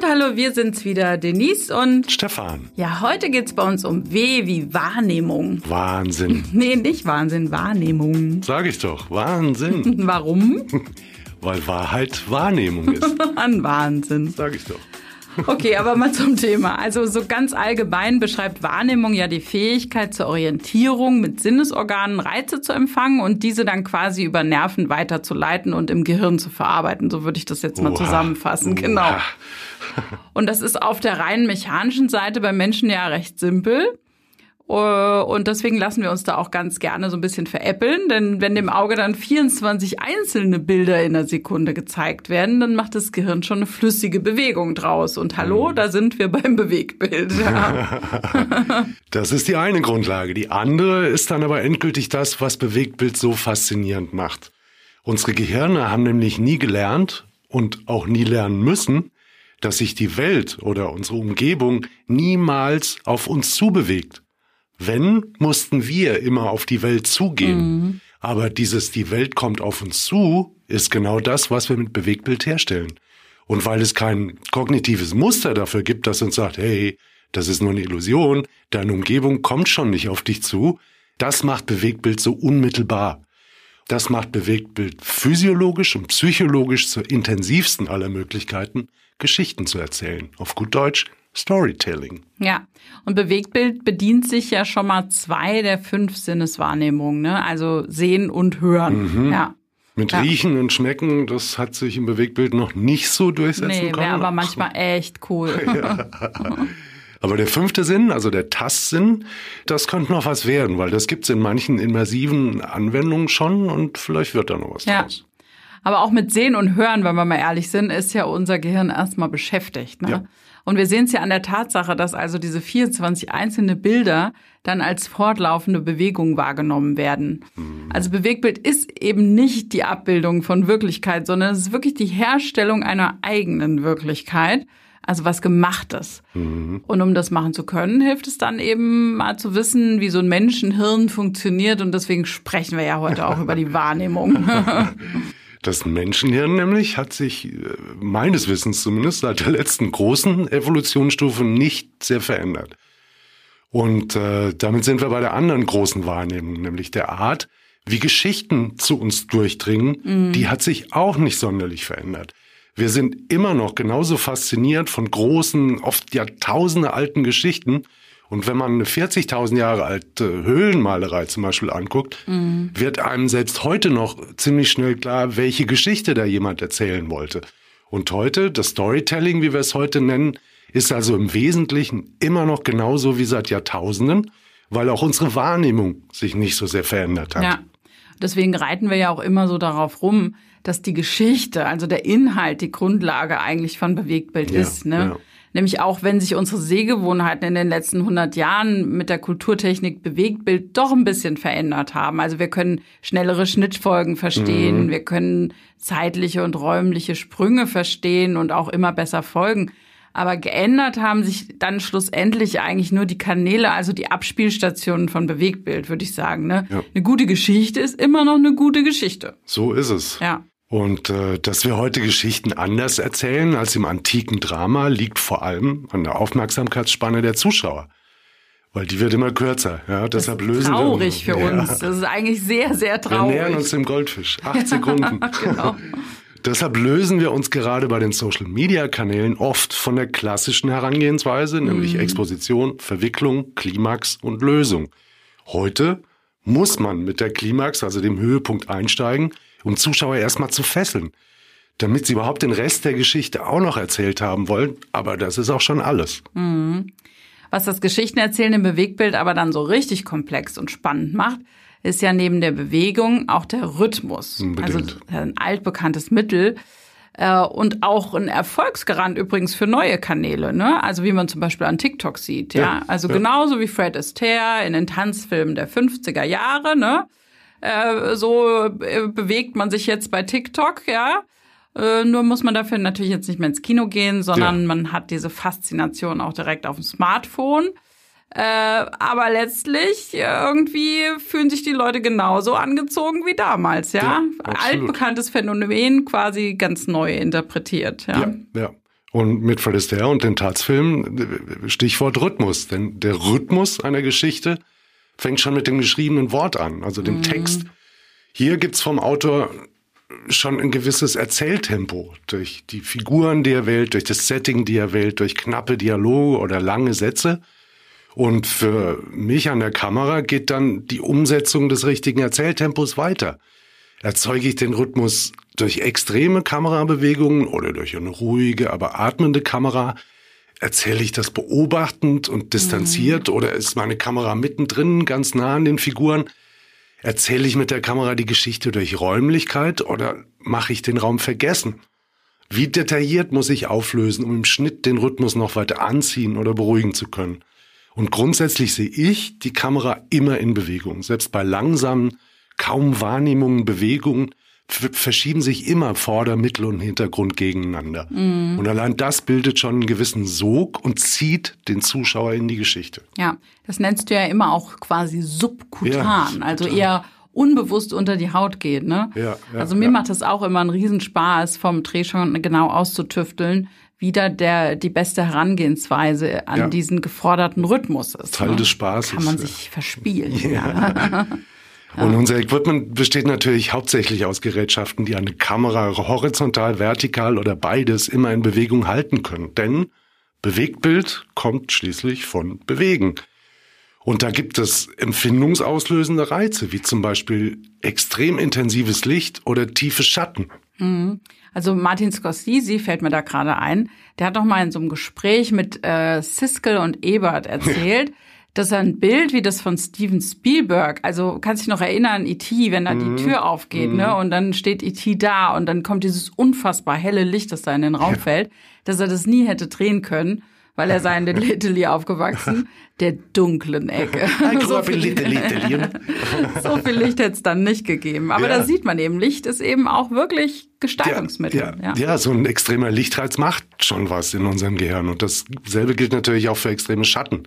Und hallo, wir sind's wieder, Denise und Stefan. Ja, heute geht's bei uns um W wie Wahrnehmung. Wahnsinn. Nee, nicht Wahnsinn, Wahrnehmung. Sag ich doch, Wahnsinn. Warum? Weil Wahrheit Wahrnehmung ist. An Wahnsinn. Sag ich doch. Okay, aber mal zum Thema. Also so ganz allgemein beschreibt Wahrnehmung ja die Fähigkeit zur Orientierung mit Sinnesorganen Reize zu empfangen und diese dann quasi über Nerven weiterzuleiten und im Gehirn zu verarbeiten. So würde ich das jetzt mal Oha. zusammenfassen. Oha. Genau. Und das ist auf der rein mechanischen Seite bei Menschen ja recht simpel. Äh, Und deswegen lassen wir uns da auch ganz gerne so ein bisschen veräppeln, denn wenn dem Auge dann 24 einzelne Bilder in der Sekunde gezeigt werden, dann macht das Gehirn schon eine flüssige Bewegung draus. Und hallo, da sind wir beim Bewegtbild. Ja. Das ist die eine Grundlage. Die andere ist dann aber endgültig das, was Bewegtbild so faszinierend macht. Unsere Gehirne haben nämlich nie gelernt und auch nie lernen müssen, dass sich die Welt oder unsere Umgebung niemals auf uns zubewegt. Wenn, mussten wir immer auf die Welt zugehen. Aber dieses die Welt kommt auf uns zu, ist genau das, was wir mit Bewegtbild herstellen. Und weil es kein kognitives Muster dafür gibt, das uns sagt, hey, das ist nur eine Illusion, deine Umgebung kommt schon nicht auf dich zu, das macht Bewegtbild so unmittelbar. Das macht Bewegtbild physiologisch und psychologisch zur intensivsten aller Möglichkeiten, Geschichten zu erzählen. Auf gut Deutsch Storytelling. ja, und Bewegtbild bedient sich ja schon mal zwei der fünf Sinneswahrnehmungen, ne? also sehen und hören. Ja. Mit Ja. Riechen und Schmecken, das hat sich im Bewegtbild noch nicht so durchsetzen Nee, können. wäre aber manchmal echt cool. Aber der fünfte Sinn, also der Tastsinn, das könnte noch was werden, weil das gibt's in manchen immersiven Anwendungen schon und vielleicht wird da noch was Ja. draus. Aber auch mit Sehen und Hören, wenn wir mal ehrlich sind, ist ja unser Gehirn erstmal beschäftigt. Ne? Ja. Und wir sehen es ja an der Tatsache, dass also diese 24 einzelne Bilder dann als fortlaufende Bewegung wahrgenommen werden. Also Bewegtbild ist eben nicht die Abbildung von Wirklichkeit, sondern es ist wirklich die Herstellung einer eigenen Wirklichkeit. Also was gemachtes. Und um das machen zu können, hilft es dann eben mal zu wissen, wie so ein Menschenhirn funktioniert. Und deswegen sprechen wir ja heute auch über die Wahrnehmung. Das Menschenhirn nämlich hat sich äh, meines Wissens zumindest seit der letzten großen Evolutionsstufe nicht sehr verändert. Und äh, damit sind wir bei der anderen großen Wahrnehmung, nämlich der Art, wie Geschichten zu uns durchdringen, die hat sich auch nicht sonderlich verändert. Wir sind immer noch genauso fasziniert von großen, oft Jahrtausende alten Geschichten. Und wenn man eine 40.000 Jahre alte Höhlenmalerei zum Beispiel anguckt, wird einem selbst heute noch ziemlich schnell klar, welche Geschichte da jemand erzählen wollte. Und heute, das Storytelling, wie wir es heute nennen, ist also im Wesentlichen immer noch genauso wie seit Jahrtausenden, weil auch unsere Wahrnehmung sich nicht so sehr verändert hat. Ja. Deswegen reiten wir ja auch immer so darauf rum, dass die Geschichte, also der Inhalt, die Grundlage eigentlich von Bewegtbild Ja, ist. Ne? ja. Nämlich auch, wenn sich unsere Sehgewohnheiten in den letzten 100 Jahren mit der Kulturtechnik Bewegtbild doch ein bisschen verändert haben. Also wir können schnellere Schnittfolgen verstehen, Mhm. wir können zeitliche und räumliche Sprünge verstehen und auch immer besser folgen. Aber geändert haben sich dann schlussendlich eigentlich nur die Kanäle, also die Abspielstationen von Bewegtbild, würde ich sagen. Ne? Ja. Eine gute Geschichte ist immer noch eine gute Geschichte. So ist es. Ja. Und äh, dass wir heute Geschichten anders erzählen als im antiken Drama, liegt vor allem an der Aufmerksamkeitsspanne der Zuschauer. Weil die wird immer kürzer. Ja, deshalb lösen Traurig wir für ja, uns. Das ist eigentlich sehr, sehr Wir nähern traurig. uns dem Goldfisch. Acht Sekunden. genau. Deshalb lösen wir uns gerade bei den Social-Media-Kanälen oft von der klassischen Herangehensweise, nämlich Mhm. Exposition, Verwicklung, Klimax und Lösung. Heute muss man mit der Klimax, also dem Höhepunkt, einsteigen, um Zuschauer erstmal zu fesseln, damit sie überhaupt den Rest der Geschichte auch noch erzählt haben wollen. Aber das ist auch schon alles. Was das Geschichtenerzählen im Bewegtbild aber dann so richtig komplex und spannend macht, ist ja neben der Bewegung auch der Rhythmus. Unbedingt. Also ein altbekanntes Mittel äh, und auch ein Erfolgsgarant übrigens für neue Kanäle. Ne? Also wie man zum Beispiel an TikTok sieht. Ja, Ja, also ja. genauso wie Fred Astaire in den Tanzfilmen der 50er Jahre. Ne? Äh, so äh, bewegt man sich jetzt bei TikTok. Ja. Äh, nur muss man dafür natürlich jetzt nicht mehr ins Kino gehen, sondern Ja. man hat diese Faszination auch direkt auf dem Smartphone. Äh, aber letztlich äh, irgendwie fühlen sich die Leute genauso angezogen wie damals, ja? Ja. Altbekanntes Phänomen quasi ganz neu interpretiert, ja. Ja, ja. Und mit Fred Astaire und den Tatsfilmen, Stichwort Rhythmus. Denn der Rhythmus einer Geschichte fängt schon mit dem geschriebenen Wort an, also dem mhm. Text. Hier gibt's vom Autor schon ein gewisses Erzähltempo durch die Figuren, die er wählt, durch das Setting, die er wählt, durch knappe Dialoge oder lange Sätze. Und für mich an der Kamera geht dann die Umsetzung des richtigen Erzähltempos weiter. Erzeuge ich den Rhythmus durch extreme Kamerabewegungen oder durch eine ruhige, aber atmende Kamera? Erzähle ich das beobachtend und distanziert mhm. oder ist meine Kamera mittendrin, ganz nah an den Figuren? Erzähle ich mit der Kamera die Geschichte durch Räumlichkeit oder mache ich den Raum vergessen? Wie detailliert muss ich auflösen, um im Schnitt den Rhythmus noch weiter anziehen oder beruhigen zu können? Und grundsätzlich sehe ich die Kamera immer in Bewegung. Selbst bei langsamen, kaum Wahrnehmungen, Bewegungen verschieben sich immer Vorder-, Mittel- und Hintergrund gegeneinander. Mm. Und allein das bildet schon einen gewissen Sog und zieht den Zuschauer in die Geschichte. Ja, das nennst du ja immer auch quasi subkutan, ja, also eher unbewusst unter die Haut geht. Ne? Ja, ja, also mir ja. macht das auch immer einen Riesenspaß, vom Dreh schon genau auszutüfteln, wie da der, die beste Herangehensweise an diesen geforderten Rhythmus ist. Teil ne? des Spaßes. Kann man sich verspielen. Ja. Und unser Equipment besteht natürlich hauptsächlich aus Gerätschaften, die eine Kamera horizontal, vertikal oder beides immer in Bewegung halten können. Denn Bewegtbild kommt schließlich von Bewegen. Und da gibt es empfindungsauslösende Reize, wie zum Beispiel extrem intensives Licht oder tiefe Schatten. Mhm. Also Martin Scorsese fällt mir da gerade ein. Der hat doch mal in so einem Gespräch mit äh, Siskel und Ebert erzählt, dass er ein Bild wie das von Steven Spielberg, also kannst dich noch erinnern, E.T., wenn da mhm. die Tür aufgeht, ne, mhm. ne, und dann steht E.T. da und dann kommt dieses unfassbar helle Licht, das da in den Raum ja. fällt, dass er das nie hätte drehen können, weil er sei in Little aufgewachsen, der dunklen Ecke. so, viel Licht, so viel Licht hätte es dann nicht gegeben. Aber ja. da sieht man eben, Licht ist eben auch wirklich Gestaltungsmittel. Ja, ja, ja. so ein extremer Lichtreiz macht schon was in unserem Gehirn. Und dasselbe gilt natürlich auch für extreme Schatten.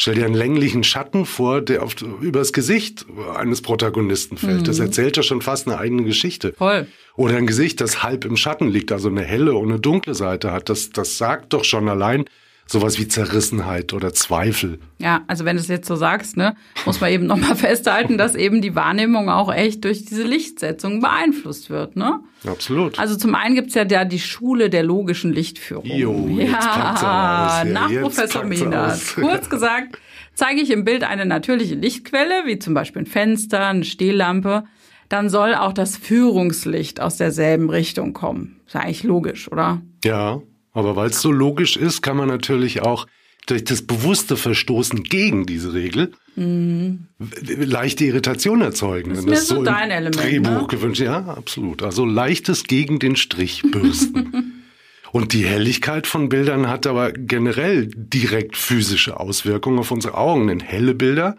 Stell dir einen länglichen Schatten vor, der auf, übers Gesicht eines Protagonisten fällt. Mhm. Das erzählt ja schon fast eine eigene Geschichte. Voll. Oder ein Gesicht, das halb im Schatten liegt, also eine helle und eine dunkle Seite hat. Das, das sagt doch schon allein, sowas wie Zerrissenheit oder Zweifel. Ja, also wenn du es jetzt so sagst, ne, muss man eben nochmal festhalten, dass eben die Wahrnehmung auch echt durch diese Lichtsetzung beeinflusst wird, ne? Absolut. Also zum einen gibt's ja da die Schule der logischen Lichtführung. Jo, jetzt ja, nach Professor Minas. Kurz gesagt, zeige ich im Bild eine natürliche Lichtquelle, wie zum Beispiel ein Fenster, eine Stehlampe, dann soll auch das Führungslicht aus derselben Richtung kommen. Ist ja eigentlich logisch, oder? Ja, aber weil es so logisch ist, kann man natürlich auch durch das bewusste Verstoßen gegen diese Regel mhm. leichte Irritation erzeugen. Das ist, das so, so dein Element. Drehbuch ne? gewünscht. Ja, absolut. Also leichtes gegen den Strich bürsten. Und die Helligkeit von Bildern hat aber generell direkt physische Auswirkungen auf unsere Augen. Denn helle Bilder,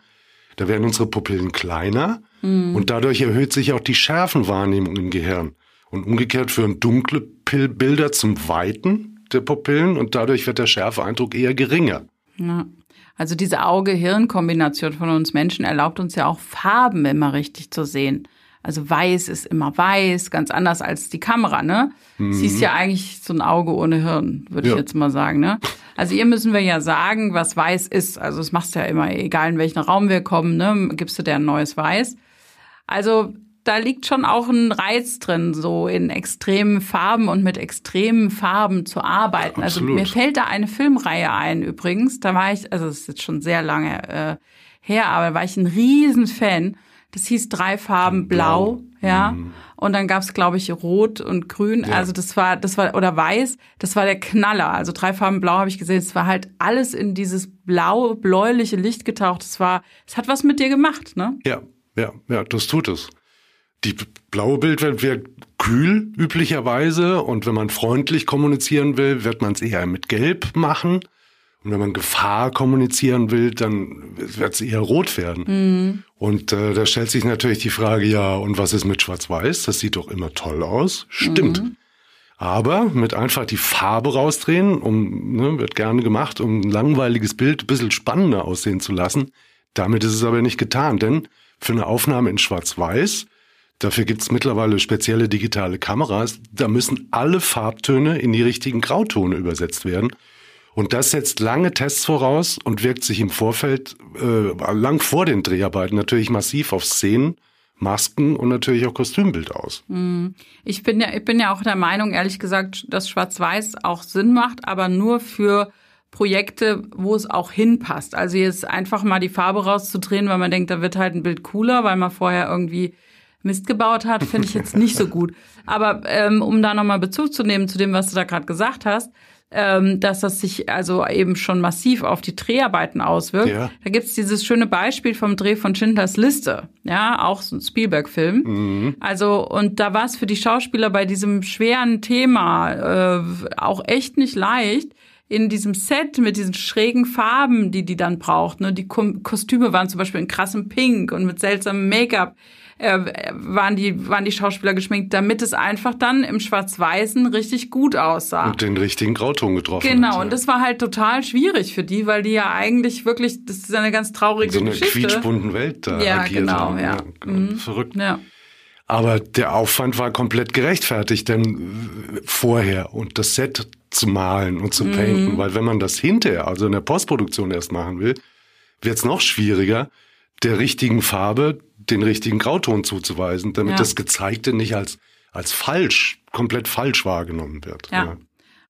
da werden unsere Pupillen kleiner mhm. und dadurch erhöht sich auch die Schärfenwahrnehmung im Gehirn. Und umgekehrt führen dunkle Bilder zum Weiten der Pupillen und dadurch wird der Schärfeeindruck eher geringer. Ja. Also diese Auge-Hirn-Kombination von uns Menschen erlaubt uns ja auch Farben immer richtig zu sehen. Also weiß ist immer weiß, ganz anders als die Kamera, ne? Mhm. Siehst ja eigentlich so ein Auge ohne Hirn, würde ja. ich jetzt mal sagen, ne? Also ihr müssen wir ja sagen, was weiß ist. Also das machst du ja immer, egal in welchen Raum wir kommen, ne? Gibst du dir ein neues Weiß. Also da liegt schon auch ein Reiz drin, so in extremen Farben und mit extremen Farben zu arbeiten. Also Absolut. Also mir fällt da eine Filmreihe ein übrigens. Da war ich, also es ist jetzt schon sehr lange äh, her, aber da war ich ein Riesenfan. Das hieß drei Farben Blau, Blau. ja. Mhm. Und dann gab's, glaube ich, Rot und Grün. Ja. Also das war, das war, oder Weiß, das war der Knaller. Also drei Farben Blau habe ich gesehen. Es war halt alles in dieses blau, bläuliche Licht getaucht. Es war, es hat was mit dir gemacht, ne? Ja, ja, ja, das tut es. Die blaue Bildwelt wird kühl üblicherweise und wenn man freundlich kommunizieren will, wird man es eher mit Gelb machen. Und wenn man Gefahr kommunizieren will, dann wird es eher rot werden. Mhm. Und äh, da stellt sich natürlich die Frage, ja, und was ist mit Schwarz-Weiß? Das sieht doch immer toll aus. Stimmt. Mhm. Aber mit einfach die Farbe rausdrehen, um, ne, wird gerne gemacht, um ein langweiliges Bild ein bisschen spannender aussehen zu lassen. Damit ist es aber nicht getan, denn für eine Aufnahme in Schwarz-Weiß Dafür gibt's mittlerweile spezielle digitale Kameras. Da müssen alle Farbtöne in die richtigen Grautone übersetzt werden. Und das setzt lange Tests voraus und wirkt sich im Vorfeld, äh, lang vor den Dreharbeiten natürlich massiv auf Szenen, Masken und natürlich auch Kostümbild aus. Mhm. Ich bin ja, ich bin ja auch der Meinung, ehrlich gesagt, dass Schwarz-Weiß auch Sinn macht, aber nur für Projekte, wo es auch hinpasst. Also jetzt einfach mal die Farbe rauszudrehen, weil man denkt, da wird halt ein Bild cooler, weil man vorher irgendwie Mist gebaut hat, finde ich jetzt nicht so gut. Aber ähm, um da nochmal Bezug zu nehmen zu dem, was du da gerade gesagt hast, ähm, dass das sich also eben schon massiv auf die Dreharbeiten auswirkt. Ja. Da gibt's dieses schöne Beispiel vom Dreh von Schindlers Liste, ja, auch so ein Spielberg-Film. Mhm. Also, und da war es für die Schauspieler bei diesem schweren Thema äh, auch echt nicht leicht, in diesem Set mit diesen schrägen Farben, die die dann braucht. Ne? Die Kostüme waren zum Beispiel in krassem Pink und mit seltsamem Make-up äh, waren, die, waren die Schauspieler geschminkt, damit es einfach dann im Schwarz-Weißen richtig gut aussah. Und den richtigen Grauton getroffen Genau, hat, und das war halt total schwierig für die, weil die ja eigentlich wirklich, das ist eine ganz traurige Geschichte. So eine quietschbunten Welt da ja, agiert genau, haben. Ja. ja mhm. Verrückt. Ja. Aber der Aufwand war komplett gerechtfertigt, denn vorher und das Set zu malen und zu painten, mhm. weil wenn man das hinterher, also in der Postproduktion erst machen will, wird es noch schwieriger, der richtigen Farbe den richtigen Grauton zuzuweisen, damit ja. das Gezeigte nicht als, als falsch, komplett falsch wahrgenommen wird. Ja. ja.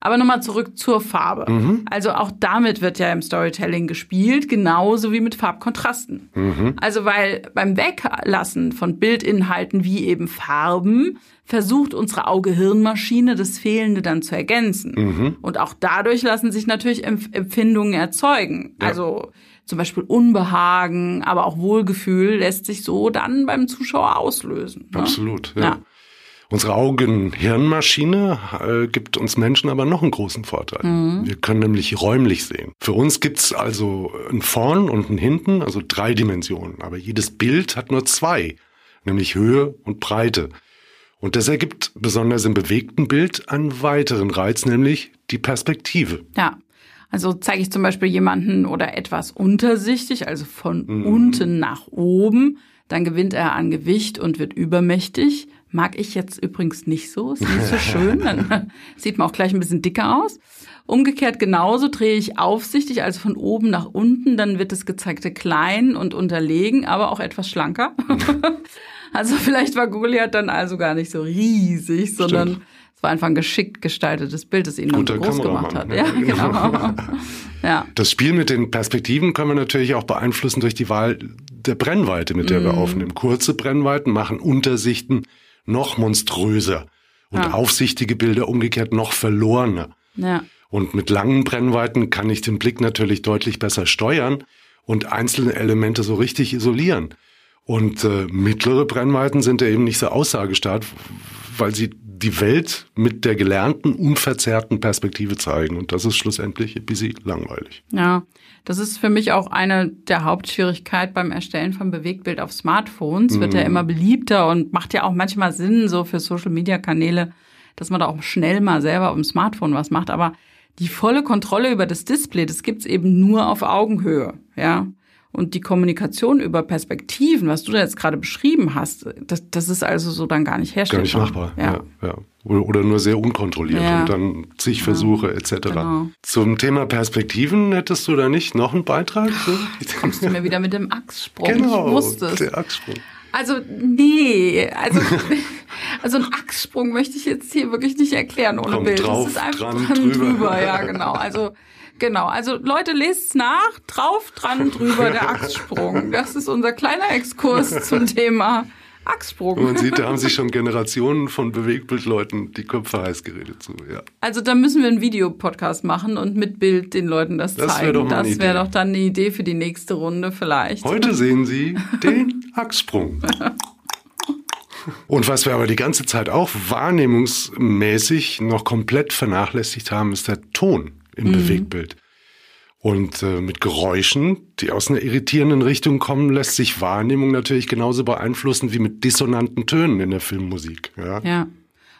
Aber nochmal zurück zur Farbe. Mhm. Also auch damit wird ja im Storytelling gespielt, genauso wie mit Farbkontrasten. Mhm. Also weil beim Weglassen von Bildinhalten wie eben Farben versucht unsere Auge-Hirn-Maschine das Fehlende dann zu ergänzen. Mhm. Und auch dadurch lassen sich natürlich Empfindungen erzeugen. Ja. Also zum Beispiel Unbehagen, aber auch Wohlgefühl lässt sich so dann beim Zuschauer auslösen. Ne? Absolut, ja. ja. Unsere Augen-Hirnmaschine äh, gibt uns Menschen aber noch einen großen Vorteil. Mhm. Wir können nämlich räumlich sehen. Für uns gibt's also ein Vorn und ein Hinten, also drei Dimensionen. Aber jedes Bild hat nur zwei, nämlich Höhe und Breite. Und das ergibt besonders im bewegten Bild einen weiteren Reiz, nämlich die Perspektive. Ja. Also zeige ich zum Beispiel jemanden oder etwas untersichtig, also von mhm. unten nach oben, dann gewinnt er an Gewicht und wird übermächtig. Mag ich jetzt übrigens nicht so, ist nicht so schön. Dann sieht man auch gleich ein bisschen dicker aus. Umgekehrt genauso drehe ich aufsichtig, also von oben nach unten, dann wird das Gezeigte klein und unterlegen, aber auch etwas schlanker. also vielleicht war Goliath dann also gar nicht so riesig, sondern Stimmt. es war einfach ein geschickt gestaltetes Bild, das ihn Guter dann groß gemacht hat. Ja, genau. ja. Das Spiel mit den Perspektiven können wir natürlich auch beeinflussen durch die Wahl der Brennweite, mit der mm. wir mhm. aufnehmen. Kurze Brennweiten machen Untersichten noch monströser und ja. aufsichtige Bilder umgekehrt noch verlorener. Ja. Und mit langen Brennweiten kann ich den Blick natürlich deutlich besser steuern und einzelne Elemente so richtig isolieren. Und äh, mittlere Brennweiten sind ja eben nicht so aussagestark, weil sie die Welt mit der gelernten, unverzerrten Perspektive zeigen. Und das ist schlussendlich ein bisschen langweilig. Ja, das ist für mich auch eine der Hauptschwierigkeiten beim Erstellen von Bewegtbild auf Smartphones. Mhm. Wird ja mhm. immer beliebter und macht ja auch manchmal Sinn, so für Social-Media-Kanäle, dass man da auch schnell mal selber auf dem Smartphone was macht. Aber die volle Kontrolle über das Display, das gibt's eben nur auf Augenhöhe. Ja. Und die Kommunikation über Perspektiven, was du da jetzt gerade beschrieben hast, das, das ist also so dann gar nicht herstellbar. Gar nicht machbar, ja. ja, ja. Oder, oder nur sehr unkontrolliert ja. und dann zig Versuche etc. Genau. Zum Thema Perspektiven hättest du da nicht noch einen Beitrag? Jetzt kommst du mir wieder mit dem Achssprung. Genau, ich wusste es. der Achssprung. Also nee, also also ein Achssprung möchte ich jetzt hier wirklich nicht erklären ohne Kommt Bild. Drauf, das ist einfach dran, dran drüber. drüber, ja genau. Also Genau, also Leute, lest's nach, drauf, dran, drüber, der Achssprung. Das ist unser kleiner Exkurs zum Thema Achssprung. Man sieht, da haben sich schon Generationen von Bewegtbildleuten die Köpfe heiß geredet zu, ja. Also da müssen wir einen Videopodcast machen und mit Bild den Leuten das, das zeigen. Wär doch mal das wäre doch dann eine Idee für die nächste Runde vielleicht. Heute sehen Sie den Achssprung. Und was wir aber die ganze Zeit auch wahrnehmungsmäßig noch komplett vernachlässigt haben, ist der Ton im mhm. Bewegtbild. Und äh, mit Geräuschen, die aus einer irritierenden Richtung kommen, lässt sich Wahrnehmung natürlich genauso beeinflussen wie mit dissonanten Tönen in der Filmmusik. Ja. ja.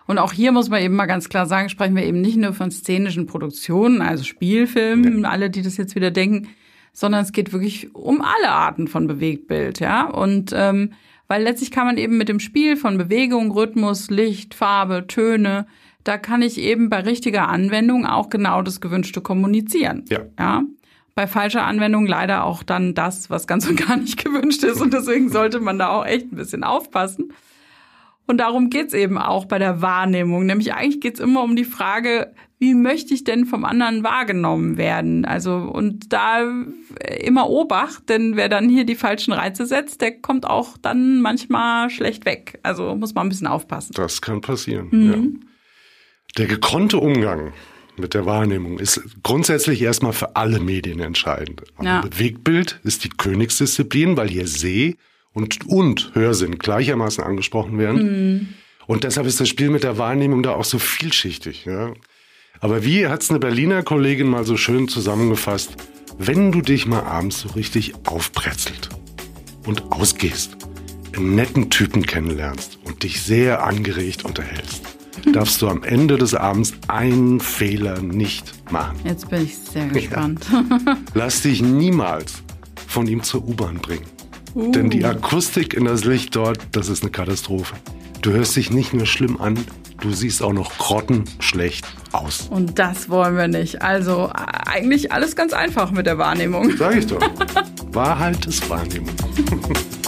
Und auch hier muss man eben mal ganz klar sagen, sprechen wir eben nicht nur von szenischen Produktionen, also Spielfilmen, ja. alle, die das jetzt wieder denken, sondern es geht wirklich um alle Arten von Bewegtbild, ja. Und ähm, Weil letztlich kann man eben mit dem Spiel von Bewegung, Rhythmus, Licht, Farbe, Töne, da kann ich eben bei richtiger Anwendung auch genau das Gewünschte kommunizieren. Ja. ja? Bei falscher Anwendung leider auch dann das, was ganz und gar nicht gewünscht ist. Und deswegen sollte man da auch echt ein bisschen aufpassen. Und darum geht's eben auch bei der Wahrnehmung. Nämlich eigentlich geht's immer um die Frage, wie möchte ich denn vom anderen wahrgenommen werden? Also, und da immer Obacht, denn wer dann hier die falschen Reize setzt, der kommt auch dann manchmal schlecht weg. Also muss man ein bisschen aufpassen. Das kann passieren, mhm. ja. Der gekonnte Umgang mit der Wahrnehmung ist grundsätzlich erstmal für alle Medien entscheidend. Ja. Bewegtbild ist die Königsdisziplin, weil hier Seh- und, und Hörsinn gleichermaßen angesprochen werden. Mhm. Und deshalb ist das Spiel mit der Wahrnehmung da auch so vielschichtig. Ja. Aber wie hat es eine Berliner Kollegin mal so schön zusammengefasst, wenn du dich mal abends so richtig aufpretzelt und ausgehst, einen netten Typen kennenlernst und dich sehr angeregt unterhältst, darfst du am Ende des Abends einen Fehler nicht machen. Jetzt bin ich sehr gespannt. Ja. Lass dich niemals von ihm zur U-Bahn bringen. Uh. Denn die Akustik in das Licht dort, das ist eine Katastrophe. Du hörst dich nicht nur schlimm an, du siehst auch noch grottenschlecht aus. Und das wollen wir nicht. Also eigentlich alles ganz einfach mit der Wahrnehmung. Sag ich doch. Wahrheit ist Wahrnehmung.